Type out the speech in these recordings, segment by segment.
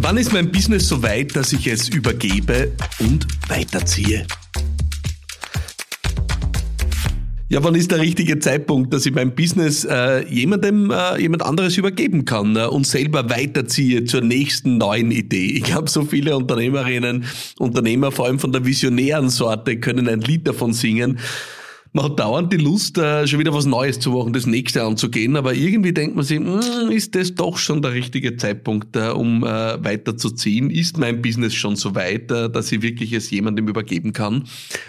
Wann ist mein Business so weit, dass ich es übergebe und weiterziehe? Ja, wann ist der richtige Zeitpunkt, dass ich mein Business äh, jemandem, äh, jemand anderes übergeben kann äh, und selber weiterziehe zur nächsten neuen Idee? Ich habe so viele Unternehmerinnen, Unternehmer, vor allem von der visionären Sorte, können ein Lied davon singen man hat dauernd die Lust, äh, schon wieder was Neues zu machen, das nächste anzugehen, aber irgendwie denkt man sich, hm, ist das doch schon der richtige Zeitpunkt, äh, um äh, weiterzuziehen? Ist mein Business schon so weit, dass ich wirklich es jemandem übergeben kann?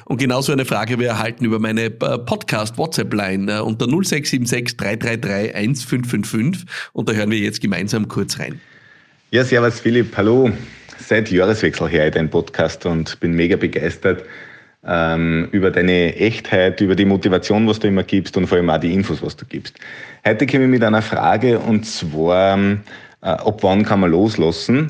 Und genauso eine Frage wir erhalten über meine Podcast-WhatsApp-Line unter 0676 333 1555 und da hören wir jetzt gemeinsam kurz rein. Ja, servus Philipp, hallo. Seit Jahreswechsel her ich dein Podcast und bin mega begeistert ähm, über deine Echtheit, über die Motivation, was du immer gibst und vor allem auch die Infos, was du gibst. Heute komme ich mit einer Frage und zwar, äh, ab wann kann man loslassen?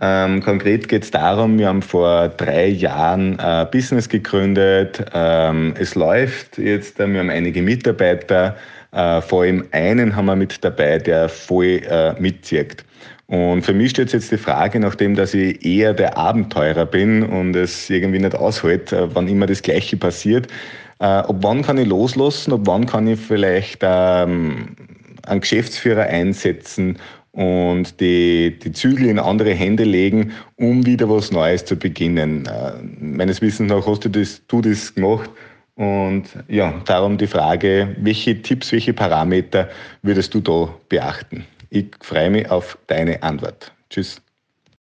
Ähm, konkret geht es darum, wir haben vor drei Jahren ein Business gegründet. Ähm, es läuft jetzt, äh, wir haben einige Mitarbeiter. Äh, vor allem einen haben wir mit dabei, der voll äh, mitzieht. Und für mich steht jetzt die Frage, nachdem dass ich eher der Abenteurer bin und es irgendwie nicht aushält, äh, wann immer das Gleiche passiert, äh, ab wann kann ich loslassen, ab wann kann ich vielleicht ähm, einen Geschäftsführer einsetzen und die, die Zügel in andere Hände legen, um wieder was Neues zu beginnen. Äh, meines Wissens nach hast du das, du das gemacht. Und ja, darum die Frage, welche Tipps, welche Parameter würdest du da beachten? Ich freue mich auf deine Antwort. Tschüss.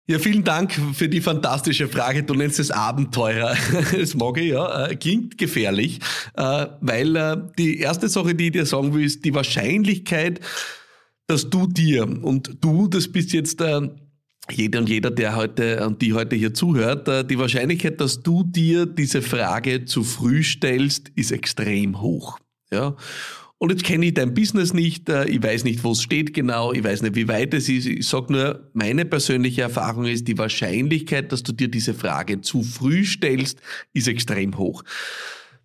Ja, vielen Dank für die fantastische Frage. Du nennst es Abenteuer. Das mag ich, ja. Äh, klingt gefährlich, äh, weil äh, die erste Sache, die ich dir sagen will, ist die Wahrscheinlichkeit, dass du dir und du, das bist jetzt jeder und jeder, der heute und die heute hier zuhört, die Wahrscheinlichkeit, dass du dir diese Frage zu früh stellst, ist extrem hoch. Ja. Und jetzt kenne ich dein Business nicht, äh, ich weiß nicht, wo es steht genau, ich weiß nicht, wie weit es ist. Ich sage nur, meine persönliche Erfahrung ist, die Wahrscheinlichkeit, dass du dir diese Frage zu früh stellst, ist extrem hoch.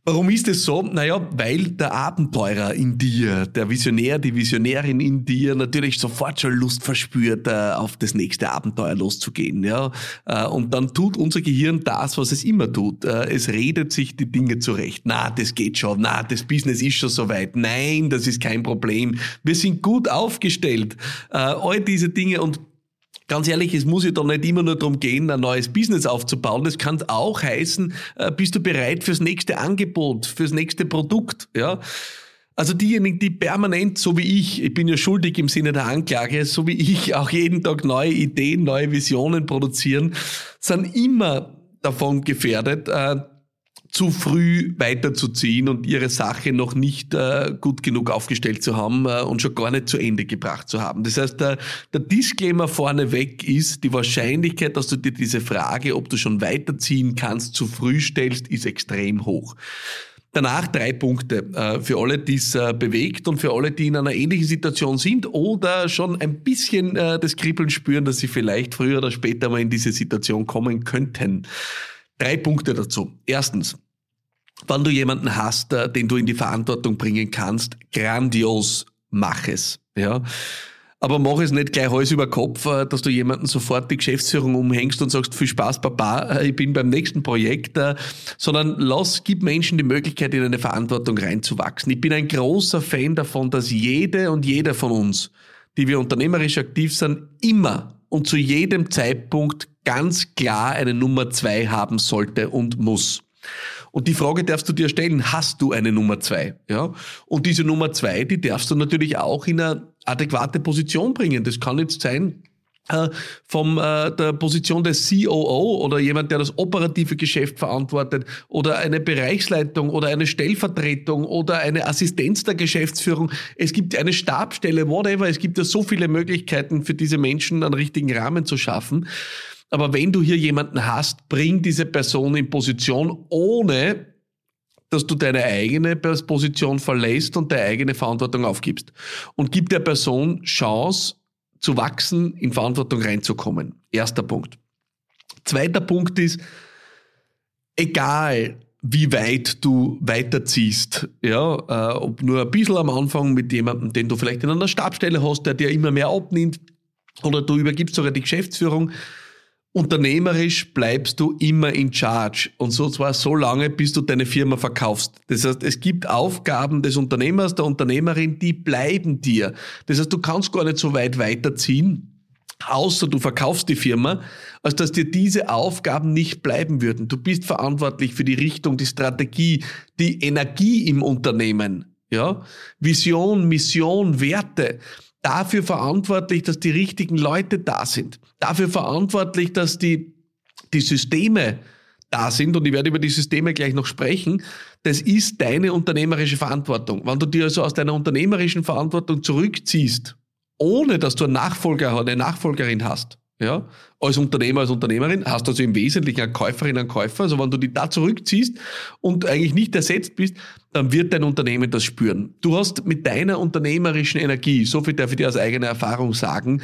Warum ist es so? Naja, weil der Abenteurer in dir, der Visionär, die Visionärin in dir natürlich sofort schon Lust verspürt, äh, auf das nächste Abenteuer loszugehen. Ja? Äh, und dann tut unser Gehirn das, was es immer tut. Äh, es redet sich die Dinge zurecht. Na, das geht schon. Na, das Business ist schon soweit. Nein, das ist kein Problem. Wir sind gut aufgestellt. All diese Dinge und Ganz ehrlich, es muss ja doch nicht immer nur darum gehen, ein neues Business aufzubauen. Das kann auch heißen, äh, bist du bereit fürs nächste Angebot, fürs nächste Produkt, ja? Also diejenigen, die permanent, so wie ich, ich bin ja schuldig im Sinne der Anklage, so wie ich auch jeden Tag neue Ideen, neue Visionen produzieren, sind immer davon gefährdet, äh, zu früh weiterzuziehen und ihre Sache noch nicht äh, gut genug aufgestellt zu haben äh, und schon gar nicht zu Ende gebracht zu haben. Das heißt, der, der Disclaimer vorneweg ist, die Wahrscheinlichkeit, dass du dir diese Frage, ob du schon weiterziehen kannst, zu früh stellst, ist extrem hoch. Danach drei Punkte äh, für alle, die es äh, bewegt und für alle, die in einer ähnlichen Situation sind oder schon ein bisschen äh, das Kribbeln spüren, dass sie vielleicht früher oder später mal in diese Situation kommen könnten. Drei Punkte dazu. Erstens, wenn du jemanden hast, äh, den du in die Verantwortung bringen kannst, grandios, mach es. Ja. Aber mach es nicht gleich Hals über Kopf, äh, dass du jemanden sofort die Geschäftsführung umhängst und sagst, viel Spaß, Papa, äh, ich bin beim nächsten Projekt, sondern lass, gib Menschen die Möglichkeit, in eine Verantwortung reinzuwachsen. Ich bin ein großer Fan davon, dass jede und jeder von uns, die wir unternehmerisch aktiv sind, immer und zu jedem Zeitpunkt ganz klar eine Nummer zwei haben sollte und muss. Und die Frage darfst du dir stellen, hast du eine Nummer zwei? Ja? Und diese Nummer zwei, die darfst du natürlich auch in eine adäquate Position bringen. Das kann jetzt sein, vom äh, der Position des COO oder jemand, der das operative Geschäft verantwortet oder eine Bereichsleitung oder eine Stellvertretung oder eine Assistenz der Geschäftsführung. Es gibt eine Stabstelle, whatever. Es gibt ja so viele Möglichkeiten für diese Menschen einen richtigen Rahmen zu schaffen. Aber wenn du hier jemanden hast, bring diese Person in Position, ohne dass du deine eigene Position verlässt und deine eigene Verantwortung aufgibst. Und gib der Person Chance zu wachsen, in Verantwortung reinzukommen. Erster Punkt. Zweiter Punkt ist, egal wie weit du weiterziehst, ja, äh, ob nur ein bisschen am Anfang mit jemandem, den du vielleicht in einer Stabstelle hast, der dir immer mehr abnimmt, oder du übergibst sogar die Geschäftsführung, unternehmerisch bleibst du immer in charge. Und so zwar so lange, bis du deine Firma verkaufst. Das heißt, es gibt Aufgaben des Unternehmers, der Unternehmerin, die bleiben dir. Das heißt, du kannst gar nicht so weit weiterziehen, außer du verkaufst die Firma, als dass dir diese Aufgaben nicht bleiben würden. Du bist verantwortlich für die Richtung, die Strategie, die Energie im Unternehmen. Ja? Vision, Mission, Werte dafür verantwortlich, dass die richtigen Leute da sind, dafür verantwortlich, dass die, die Systeme da sind, und ich werde über die Systeme gleich noch sprechen, das ist deine unternehmerische Verantwortung. Wenn du dir also aus deiner unternehmerischen Verantwortung zurückziehst, ohne dass du einen Nachfolger oder eine Nachfolgerin hast, ja, als Unternehmer, als Unternehmerin, hast du also im Wesentlichen eine Käuferin, einen Käufer. Also wenn du dich da zurückziehst und eigentlich nicht ersetzt bist, dann wird dein Unternehmen das spüren. Du hast mit deiner unternehmerischen Energie, so viel darf ich dir aus eigener Erfahrung sagen,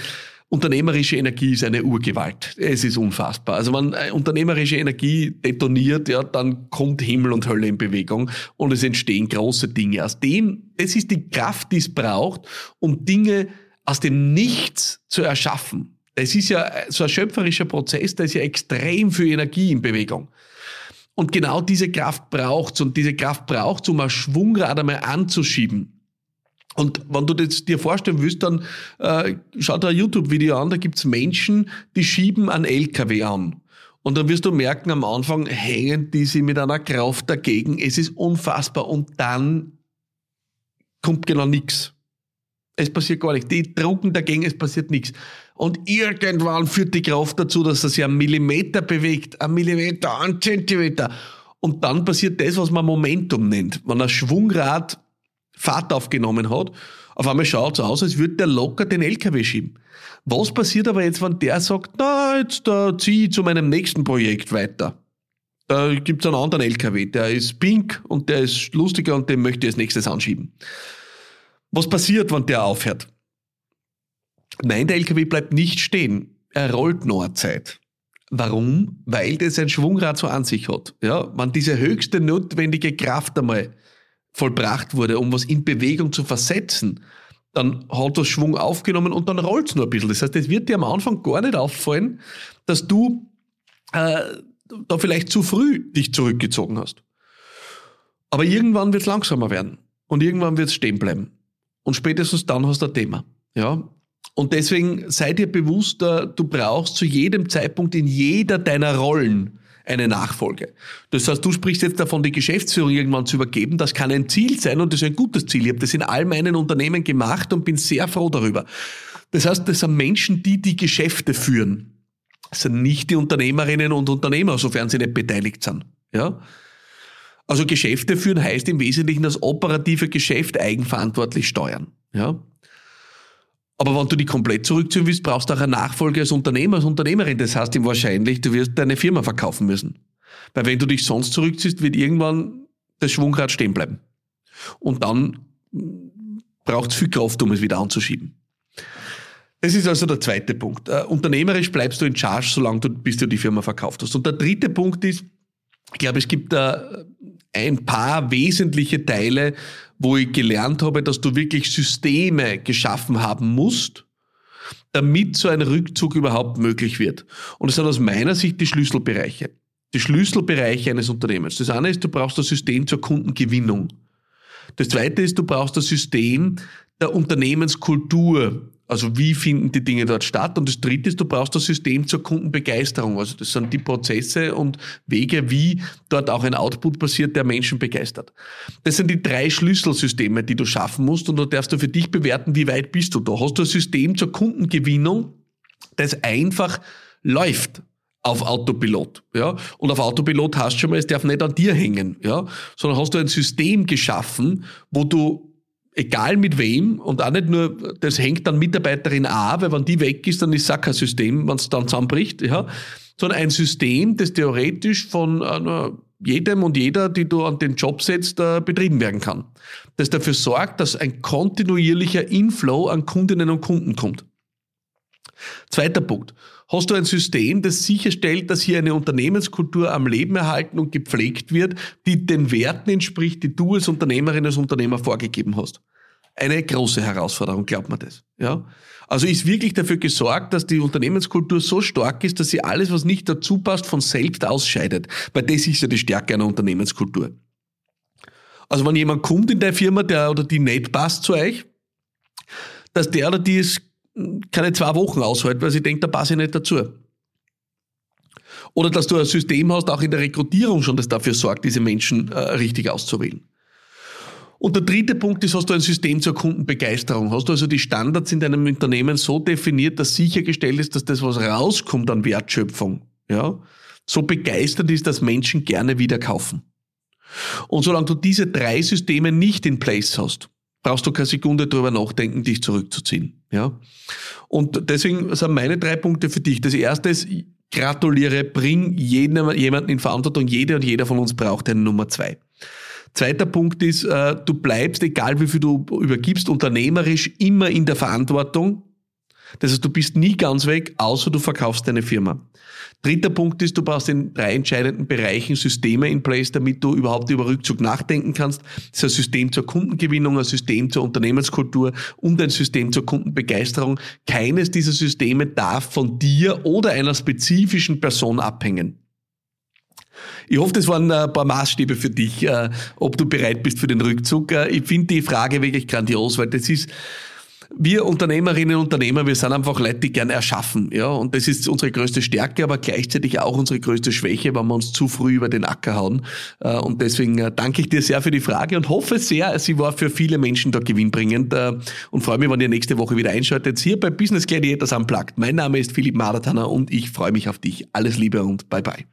Unternehmerische Energie ist eine Urgewalt. Es ist unfassbar. Also wenn unternehmerische Energie detoniert, ja, dann kommt Himmel und Hölle in Bewegung und es entstehen große Dinge. Aus dem, das ist die Kraft, die es braucht, um Dinge aus dem Nichts zu erschaffen. Das ist ja so ein schöpferischer Prozess, da ist ja extrem viel Energie in Bewegung. Und genau diese Kraft braucht's und diese Kraft braucht's, um ein Schwungrad einmal anzuschieben. Und wenn du das dir vorstellen willst, dann äh, schau dir ein YouTube-Video an, da gibt's Menschen, die schieben einen LKW an. Und dann wirst du merken, am Anfang hängen die sich mit einer Kraft dagegen. Es ist unfassbar. Und dann kommt genau nichts. Es passiert gar nichts. Die drucken dagegen, es passiert nichts. Und irgendwann führt die Kraft dazu, dass er sich einen Millimeter bewegt. Ein Millimeter, ein Zentimeter. Und dann passiert das, was man Momentum nennt. Wenn ein Schwungrad Fahrt aufgenommen hat, auf einmal schaut es aus, als würde der locker den LKW schieben. Was passiert aber jetzt, wenn der sagt, na, jetzt ziehe ich zu meinem nächsten Projekt weiter? Da gibt es einen anderen LKW, der ist pink und der ist lustiger und den möchte ich als nächstes anschieben. Was passiert, wenn der aufhört? Nein, der LKW bleibt nicht stehen. Er rollt noch eine Zeit. Warum? Weil das ein Schwungrad so an sich hat. Ja, wenn diese höchste notwendige Kraft einmal vollbracht wurde, um was in Bewegung zu versetzen, dann hat das Schwung aufgenommen und dann rollt es nur ein bisschen. Das heißt, es wird dir am Anfang gar nicht auffallen, dass du äh, da vielleicht zu früh dich zurückgezogen hast. Aber irgendwann wird es langsamer werden und irgendwann wird es stehen bleiben. Und spätestens dann hast du ein Thema. Ja, und deswegen sei dir bewusst, äh, du brauchst zu jedem Zeitpunkt in jeder deiner Rollen eine Nachfolge. Das heißt, du sprichst jetzt davon, die Geschäftsführung irgendwann zu übergeben. Das kann ein Ziel sein und das ist ein gutes Ziel. Ich habe das in all meinen Unternehmen gemacht und bin sehr froh darüber. Das heißt, das sind Menschen, die die Geschäfte führen. Das sind nicht die Unternehmerinnen und Unternehmer, sofern sie nicht beteiligt sind. Ja? Also Geschäfte führen heißt im Wesentlichen das operative Geschäft eigenverantwortlich steuern. Ja? Aber wenn du die komplett zurückziehen willst, brauchst du auch eine Nachfolge als Unternehmer, als Unternehmerin. Das heißt ihm wahrscheinlich, du wirst deine Firma verkaufen müssen. Weil wenn du dich sonst zurückziehst, wird irgendwann das Schwungrad stehen bleiben. Und dann braucht es viel Kraft, um es wieder anzuschieben. Das ist also der zweite Punkt. Uh, unternehmerisch bleibst du in Charge, solange du, bis du die Firma verkauft hast. Und der dritte Punkt ist, ich glaube, es gibt da ein paar wesentliche Teile, wo ich gelernt habe, dass du wirklich Systeme geschaffen haben musst, damit so ein Rückzug überhaupt möglich wird. Und das sind aus meiner Sicht die Schlüsselbereiche. Die Schlüsselbereiche eines Unternehmens. Das eine ist, du brauchst das System zur Kundengewinnung. Das zweite ist, du brauchst das System der Unternehmenskultur. Also wie finden die Dinge dort statt? Und das Dritte ist, du brauchst das System zur Kundenbegeisterung. Also das sind die Prozesse und Wege, wie dort auch ein Output passiert, der Menschen begeistert. Das sind die drei Schlüsselsysteme, die du schaffen musst und da darfst du für dich bewerten, wie weit bist du da. Hast du ein System zur Kundengewinnung, das einfach läuft auf Autopilot, ja. Und auf Autopilot hast du schon mal, es darf nicht an dir hängen, ja. Sondern hast du ein System geschaffen, wo du egal mit wem und auch nicht nur, das hängt dann Mitarbeiterin A, weil wenn die weg ist, dann ist es kein System, wenn es dann zusammenbricht, ja, sondern ein System, das theoretisch von äh, jedem und jeder, die du an den Job setzt, äh, betrieben werden kann. Das dafür sorgt, dass ein kontinuierlicher Inflow an Kundinnen und Kunden kommt. Zweiter Punkt. Hast du ein System, das sicherstellt, dass hier eine Unternehmenskultur am Leben erhalten und gepflegt wird, die den Werten entspricht, die du als Unternehmerin, als Unternehmer vorgegeben hast? eine große Herausforderung, glaubt man das. Ja? Also ist wirklich dafür gesorgt, dass die Unternehmenskultur so stark ist, dass sie alles, was nicht dazu passt, von selbst ausscheidet. Weil das ist ja die Stärke einer Unternehmenskultur. Also wenn jemand kommt in der Firma, der oder die nicht passt zu euch, dass der oder die es keine zwei Wochen aushält, weil sie denkt, da passe ich nicht dazu. Oder dass du ein System hast, auch in der Rekrutierung schon, das dafür sorgt, diese Menschen äh, richtig auszuwählen. Und der dritte Punkt ist, hast du ein System zur Kundenbegeisterung? Hast du also die Standards in deinem Unternehmen so definiert, dass sichergestellt ist, dass das, was rauskommt an Wertschöpfung, ja, so begeistert ist, dass Menschen gerne wieder kaufen? Und solange du diese drei Systeme nicht in place hast, brauchst du keine Sekunde drüber nachdenken, dich zurückzuziehen. Ja? Und deswegen sind meine drei Punkte für dich. Das erste ist, gratuliere, bring jeden, jemanden in Verantwortung. Jeder und jeder von uns braucht eine Nummer zwei. Zweiter Punkt ist, äh, du bleibst, egal wie viel du übergibst, unternehmerisch immer in der Verantwortung. Das heißt, du bist nie ganz weg, außer du verkaufst deine Firma. Dritter Punkt ist, du brauchst in drei entscheidenden Bereichen Systeme in place, damit du überhaupt über Rückzug nachdenken kannst. Das ist ein System zur Kundengewinnung, ein System zur Unternehmenskultur und ein System zur Kundenbegeisterung. Keines dieser Systeme darf von dir oder einer spezifischen Person abhängen. Ich hoffe, das waren ein paar Maßstäbe für dich, äh, ob du bereit bist für den Rückzug. Äh, ich finde die Frage wirklich grandios, weil das ist, wir Unternehmerinnen und Unternehmer, wir sind einfach Leute, die gern erschaffen, ja, und das ist unsere größte Stärke, aber gleichzeitig auch unsere größte Schwäche, wenn wir uns zu früh über den Acker hauen. Äh, und deswegen äh, danke ich dir sehr für die Frage und hoffe sehr, sie war für viele Menschen da gewinnbringend äh, und freue mich, wenn ihr nächste Woche wieder einschaltet hier bei Business Gladiators Unplugged. Mein Name ist Philipp Maratana und ich freue mich auf dich. Alles Liebe und bye bye.